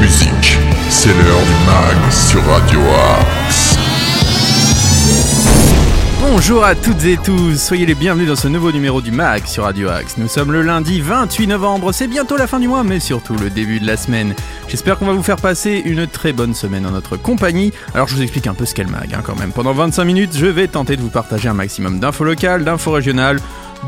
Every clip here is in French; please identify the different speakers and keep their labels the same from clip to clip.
Speaker 1: musique. C'est l'heure du mag sur Radio Axe.
Speaker 2: Bonjour à toutes et tous, soyez les bienvenus dans ce nouveau numéro du MAG sur Radio Axe. Nous sommes le lundi 28 novembre, c'est bientôt la fin du mois, mais surtout le début de la semaine. J'espère qu'on va vous faire passer une très bonne semaine en notre compagnie. Alors je vous explique un peu ce qu'est le MAG hein, quand même. Pendant 25 minutes, je vais tenter de vous partager un maximum d'infos locales, d'infos régionales,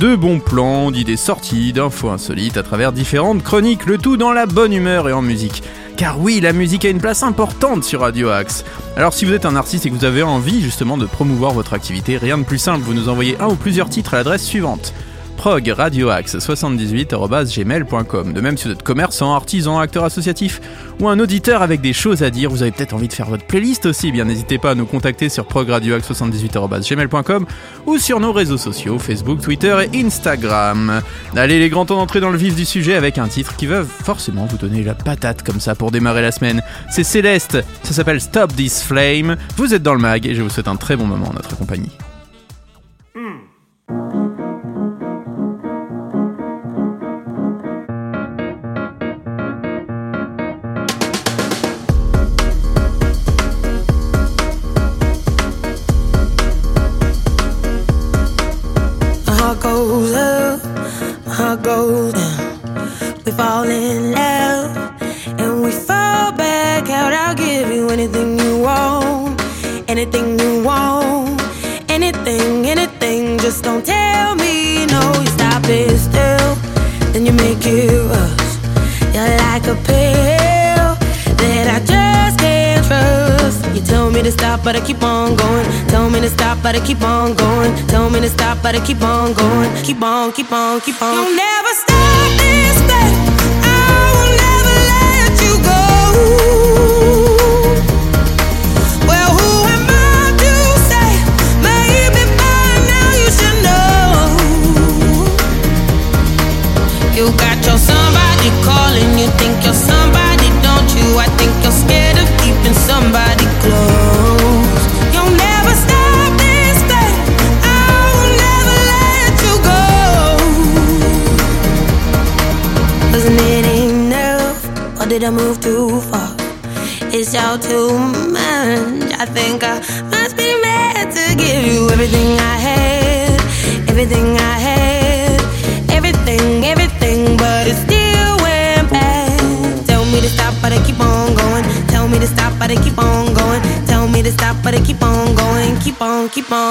Speaker 2: de bons plans, d'idées sorties, d'infos insolites à travers différentes chroniques, le tout dans la bonne humeur et en musique. Car oui, la musique a une place importante sur Radio Axe. Alors si vous êtes un artiste et que vous avez envie justement de promouvoir votre activité, rien de plus simple, vous nous envoyez un ou plusieurs titres à l'adresse suivante progradioaxe78.gmail.com. De même, si vous êtes commerçant, artisan, acteur associatif ou un auditeur avec des choses à dire, vous avez peut-être envie de faire votre playlist aussi, bien n'hésitez pas à nous contacter sur progradioaxe78.gmail.com ou sur nos réseaux sociaux, Facebook, Twitter et Instagram. Allez, les grands temps d'entrer dans le vif du sujet avec un titre qui va forcément vous donner la patate comme ça pour démarrer la semaine. C'est Céleste, ça s'appelle Stop This Flame. Vous êtes dans le mag et je vous souhaite un très bon moment en notre compagnie.
Speaker 3: Heart goes up, my heart goes down. We fall in love and we fall back out. I'll give you anything you want, anything you want, anything, anything. Just don't tell me no. You stop it still, then you make it to stop, but I keep on going. Tell me to stop, but I keep on going. Tell me to stop, but I keep on going. Keep on, keep on, keep on. You'll never stop this thing. I will never let you go. Well, who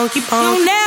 Speaker 3: on, keep on,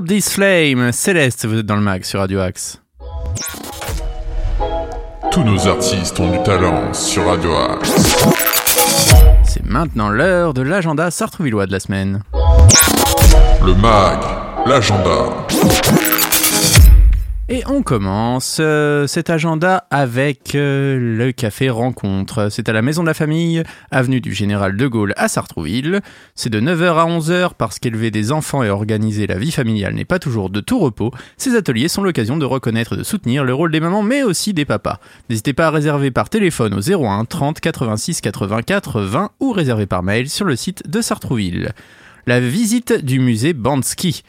Speaker 3: Stop This
Speaker 2: Flame, Céleste, vous êtes dans le mag sur Radio Axe.
Speaker 1: Tous nos artistes ont du talent sur Radio Axe.
Speaker 2: C'est maintenant l'heure de l'agenda sartrouvillois de la semaine.
Speaker 1: Le mag, l'agenda.
Speaker 2: Et on commence euh, cet agenda avec euh, le café rencontre. C'est à la Maison de la Famille, avenue du Général de Gaulle à Sartrouville. C'est de 9h à 11h parce qu'élever des enfants et organiser la vie familiale n'est pas toujours de tout repos. Ces ateliers sont l'occasion de reconnaître et de soutenir le rôle des mamans mais aussi des papas. N'hésitez pas à réserver par téléphone au 01 30 86 84 20 ou réserver par mail sur le site de Sartrouville. La visite du musée Bansky.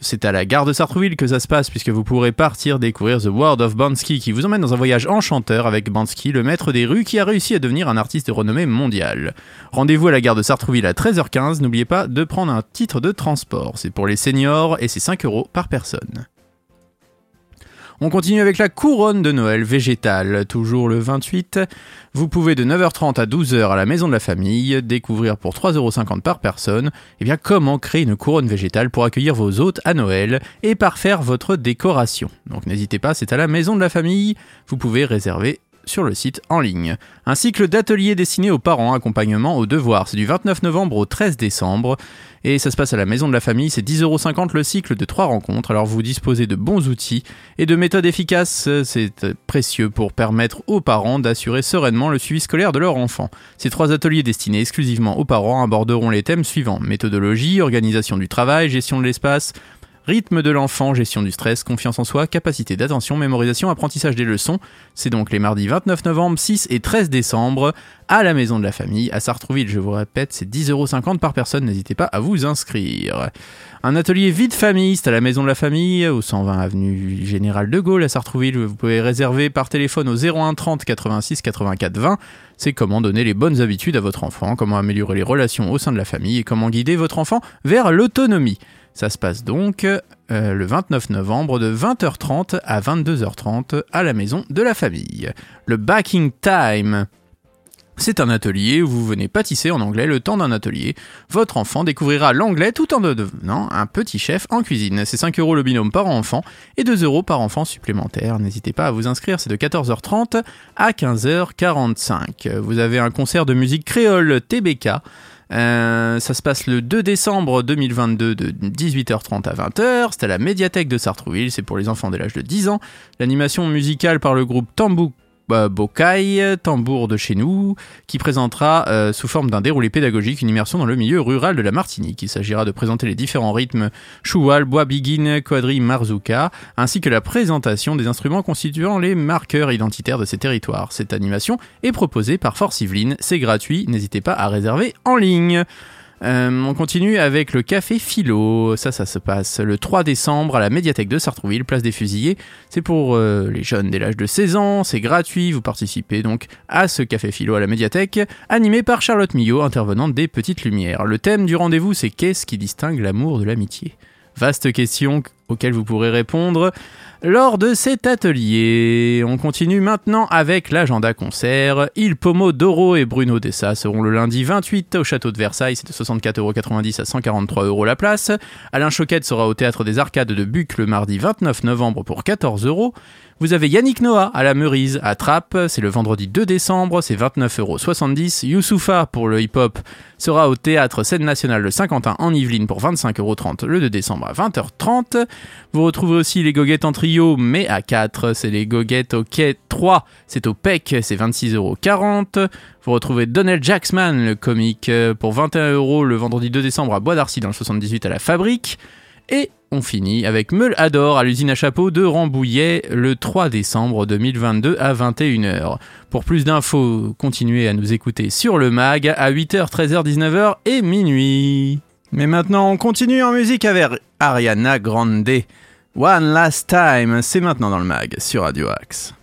Speaker 2: C'est à la gare de Sartrouville que ça se passe puisque vous pourrez partir découvrir The World of Bansky qui vous emmène dans un voyage enchanteur avec Bansky, le maître des rues qui a réussi à devenir un artiste de renommée mondiale. Rendez-vous à la gare de Sartrouville à 13h15, n'oubliez pas de prendre un titre de transport, c'est pour les seniors et c'est 5 euros par personne. On continue avec la couronne de Noël végétale, toujours le 28. Vous pouvez de 9h30 à 12h à la maison de la famille découvrir pour 3,50€ par personne eh bien, comment créer une couronne végétale pour accueillir vos hôtes à Noël et parfaire votre décoration. Donc n'hésitez pas, c'est à la maison de la famille. Vous pouvez réserver sur le site en ligne. Un cycle d'ateliers destinés aux parents, accompagnement aux devoirs. C'est du 29 novembre au 13 décembre. Et ça se passe à la maison de la famille. C'est 10,50€ le cycle de trois rencontres. Alors vous disposez de bons outils et de méthodes efficaces. C'est précieux pour permettre aux parents d'assurer sereinement le suivi scolaire de leur enfant. Ces trois ateliers destinés exclusivement aux parents aborderont les thèmes suivants. Méthodologie, organisation du travail, gestion de l'espace, Rythme de l'enfant, gestion du stress, confiance en soi, capacité d'attention, mémorisation, apprentissage des leçons. C'est donc les mardis 29 novembre, 6 et 13 décembre à la maison de la famille à Sartrouville. Je vous répète, c'est 10,50€ par personne. N'hésitez pas à vous inscrire. Un atelier vide famille, c'est à la maison de la famille au 120 avenue Général de Gaulle à Sartrouville. Vous pouvez réserver par téléphone au 01 30 86 84 20. C'est comment donner les bonnes habitudes à votre enfant, comment améliorer les relations au sein de la famille et comment guider votre enfant vers l'autonomie. Ça se passe donc euh, le 29 novembre de 20h30 à 22h30 à la maison de la famille. Le Backing Time. C'est un atelier où vous venez pâtisser en anglais le temps d'un atelier. Votre enfant découvrira l'anglais tout en devenant un petit chef en cuisine. C'est 5 euros le binôme par enfant et 2 euros par enfant supplémentaire. N'hésitez pas à vous inscrire, c'est de 14h30 à 15h45. Vous avez un concert de musique créole TBK euh, ça se passe le 2 décembre 2022 de 18h30 à 20h. C'est à la médiathèque de Sartrouville, c'est pour les enfants dès l'âge de 10 ans. L'animation musicale par le groupe Tambou euh, Bokai, tambour de chez nous, qui présentera euh, sous forme d'un déroulé pédagogique une immersion dans le milieu rural de la Martinique. Il s'agira de présenter les différents rythmes choual, bois biguine, quadri, marzuka, ainsi que la présentation des instruments constituant les marqueurs identitaires de ces territoires. Cette animation est proposée par Force Yveline, c'est gratuit, n'hésitez pas à réserver en ligne. Euh, on continue avec le café philo. Ça, ça se passe le 3 décembre à la médiathèque de Sartrouville, place des Fusillés. C'est pour euh, les jeunes dès l'âge de 16 ans, c'est gratuit. Vous participez donc à ce café philo à la médiathèque, animé par Charlotte Millot, intervenante des Petites Lumières. Le thème du rendez-vous, c'est qu'est-ce qui distingue l'amour de l'amitié? Vaste question auxquelles vous pourrez répondre lors de cet atelier. On continue maintenant avec l'agenda concert. Il Pomo, Doro et Bruno Dessa seront le lundi 28 au château de Versailles, c'est de 64,90€ à 143€ la place. Alain Choquette sera au théâtre des Arcades de Buc le mardi 29 novembre pour 14€. Vous avez Yannick Noah à la Meurise à Trappes, c'est le vendredi 2 décembre, c'est 29,70€. Youssoufa pour le hip-hop sera au théâtre Scène Nationale de Saint-Quentin en Yvelines pour 25,30€ le 2 décembre à 20h30. Vous retrouvez aussi les goguettes en trio, mais à 4, c'est les goguettes au quai 3, c'est au PEC, c'est 26,40€. Vous retrouvez Donald Jacksman, le comique, pour 21€ le vendredi 2 décembre à Bois d'Arcy dans le 78 à la Fabrique. Et on finit avec Meul Adore à l'usine à chapeau de Rambouillet le 3 décembre 2022 à 21h. Pour plus d'infos, continuez à nous écouter sur le mag à 8h, 13h, 19h et minuit. Mais maintenant, on continue en musique avec Ariana Grande. One Last Time, c'est maintenant dans le mag sur Radio Axe.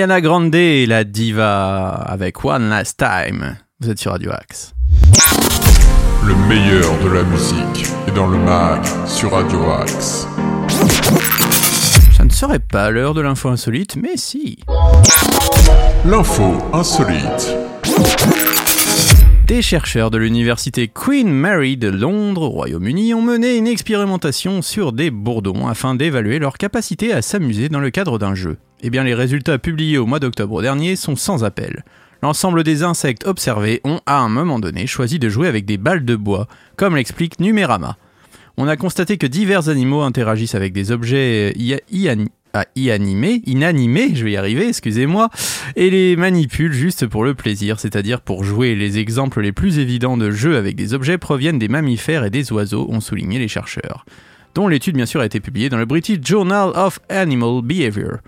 Speaker 2: Ariana Grande, la diva, avec One Last Time. Vous êtes sur Radio Axe.
Speaker 1: Le meilleur de la musique est dans le mag sur Radio Axe.
Speaker 2: Ça ne serait pas l'heure de l'info insolite, mais si.
Speaker 1: L'info insolite.
Speaker 2: Des chercheurs de l'université Queen Mary de Londres, au Royaume-Uni, ont mené une expérimentation sur des bourdons afin d'évaluer leur capacité à s'amuser dans le cadre d'un jeu. Eh bien, les résultats publiés au mois d'octobre dernier sont sans appel. L'ensemble des insectes observés ont, à un moment donné, choisi de jouer avec des balles de bois, comme l'explique Numérama. On a constaté que divers animaux interagissent avec des objets à y animer, inanimés, je vais y arriver, excusez-moi, et les manipule juste pour le plaisir, c'est-à-dire pour jouer. Les exemples les plus évidents de jeux avec des objets proviennent des mammifères et des oiseaux, ont souligné les chercheurs, dont l'étude bien sûr a été publiée dans le British Journal of Animal Behavior.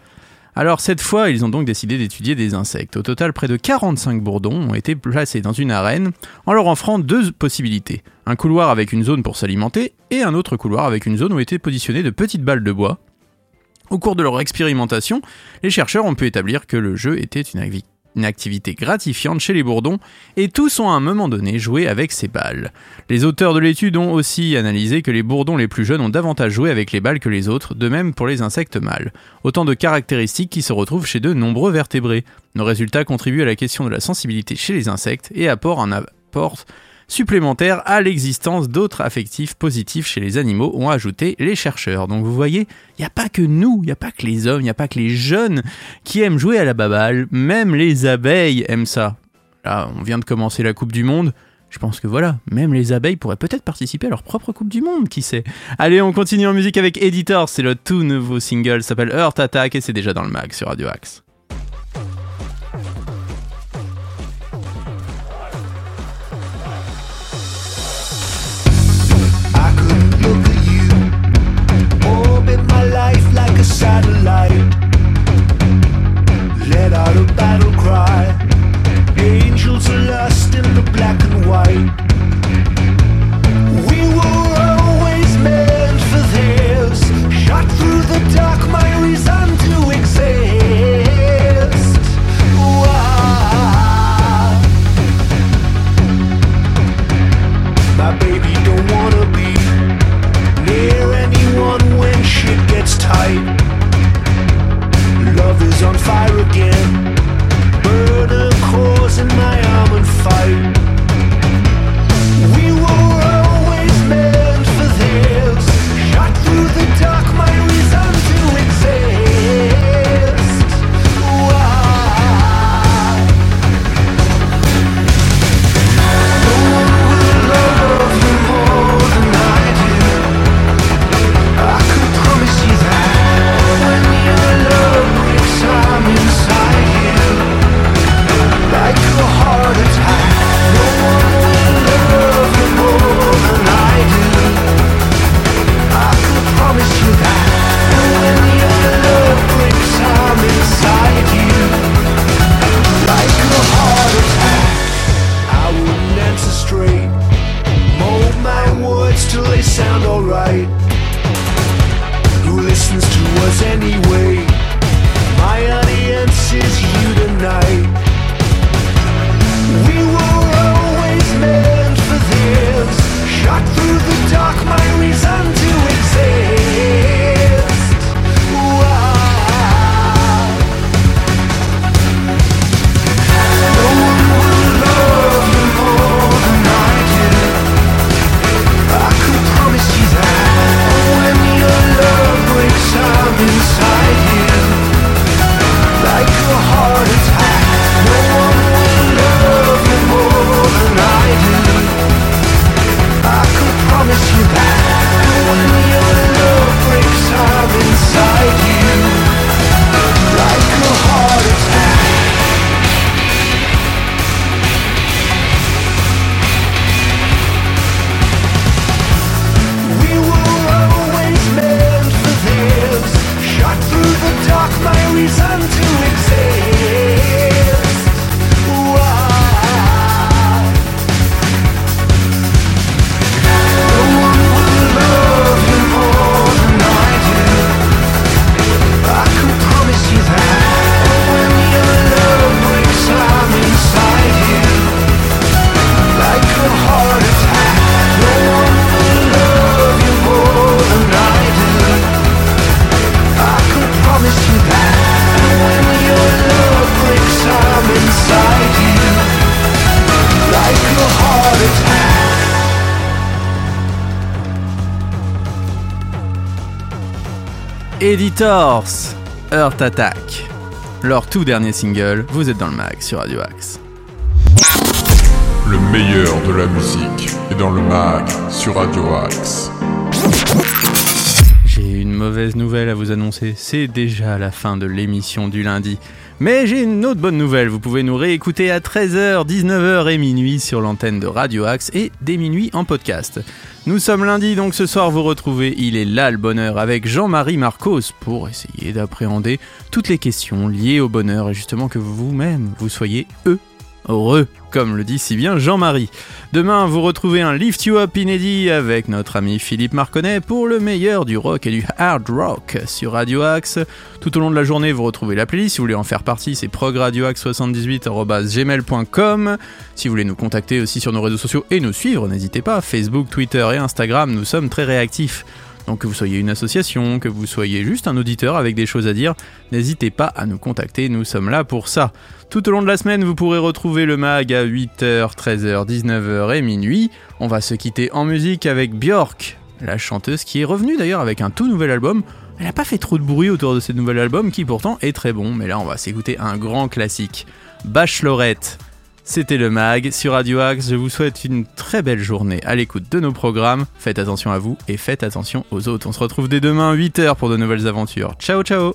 Speaker 2: Alors cette fois, ils ont donc décidé d'étudier des insectes. Au total, près de 45 bourdons ont été placés dans une arène en leur offrant deux possibilités. Un couloir avec une zone pour s'alimenter et un autre couloir avec une zone où étaient positionnées de petites balles de bois au cours de leur expérimentation, les chercheurs ont pu établir que le jeu était une, activité gratifiante chez les bourdons et tous ont à un moment donné joué avec ces balles. Les auteurs de l'étude ont aussi analysé que les bourdons les plus jeunes ont davantage joué avec les balles que les autres, de même pour les insectes mâles. Autant de caractéristiques qui se retrouvent chez de nombreux vertébrés. Nos résultats contribuent à la question de la sensibilité chez les insectes et apportent un apport supplémentaire à l'existence d'autres affectifs positifs chez les animaux, ont ajouté les chercheurs. Donc vous voyez, il n'y a pas que nous, il n'y a pas que les hommes, il n'y a pas que les jeunes qui aiment jouer à la baballe, même les abeilles aiment ça. Là, on vient de commencer la Coupe du Monde. Je pense que voilà, même les abeilles pourraient peut-être participer à leur propre Coupe du Monde, qui sait. Allez, on continue en musique avec Editor, c'est le tout nouveau single, s'appelle Earth Attack et c'est déjà dans le mag sur Radio Axe.
Speaker 4: night.
Speaker 2: Editors, Earth Attack. Leur tout dernier single, vous êtes dans le mag sur Radio Axe.
Speaker 1: Le meilleur de la musique est dans le mag sur Radio Axe.
Speaker 2: J'ai une mauvaise nouvelle à vous annoncer, c'est déjà la fin de l'émission du lundi. Mais j'ai une autre bonne nouvelle, vous pouvez nous réécouter à 13h, 19h et minuit sur l'antenne de Radio Axe et dès minuit en podcast. Nous sommes lundi, donc ce soir vous retrouvez Il est là le bonheur avec Jean-Marie Marcos pour essayer d'appréhender toutes les questions liées au bonheur et justement que vous-même vous soyez eux heureux, comme le dit si bien Jean-Marie. Demain, vous retrouvez un Lift You Up inédit avec notre ami Philippe Marconnet pour le meilleur du rock et du hard rock sur Radio Axe. Tout au long de la journée, vous retrouvez la playlist. Si vous voulez en faire partie, c'est progradioaxe78.gmail.com. Si vous voulez nous contacter aussi sur nos réseaux sociaux et nous suivre, n'hésitez pas. Facebook, Twitter et Instagram, nous sommes très réactifs. Donc que vous soyez une association, que vous soyez juste un auditeur avec des choses à dire, n'hésitez pas à nous contacter, nous sommes là pour ça. Tout au long de la semaine, vous pourrez retrouver le mag à 8h, 13h, 19h et minuit. On va se quitter en musique avec Björk, la chanteuse qui est revenue d'ailleurs avec un tout nouvel album. Elle n'a pas fait trop de bruit autour de ce nouvel album qui pourtant est très bon, mais là on va s'écouter un grand classique. Bachelorette. C'était le mag sur Radio Axe. Je vous souhaite une très belle journée à l'écoute de nos programmes. Faites attention à vous et faites attention aux autres. On se retrouve dès demain 8h pour de nouvelles aventures. Ciao ciao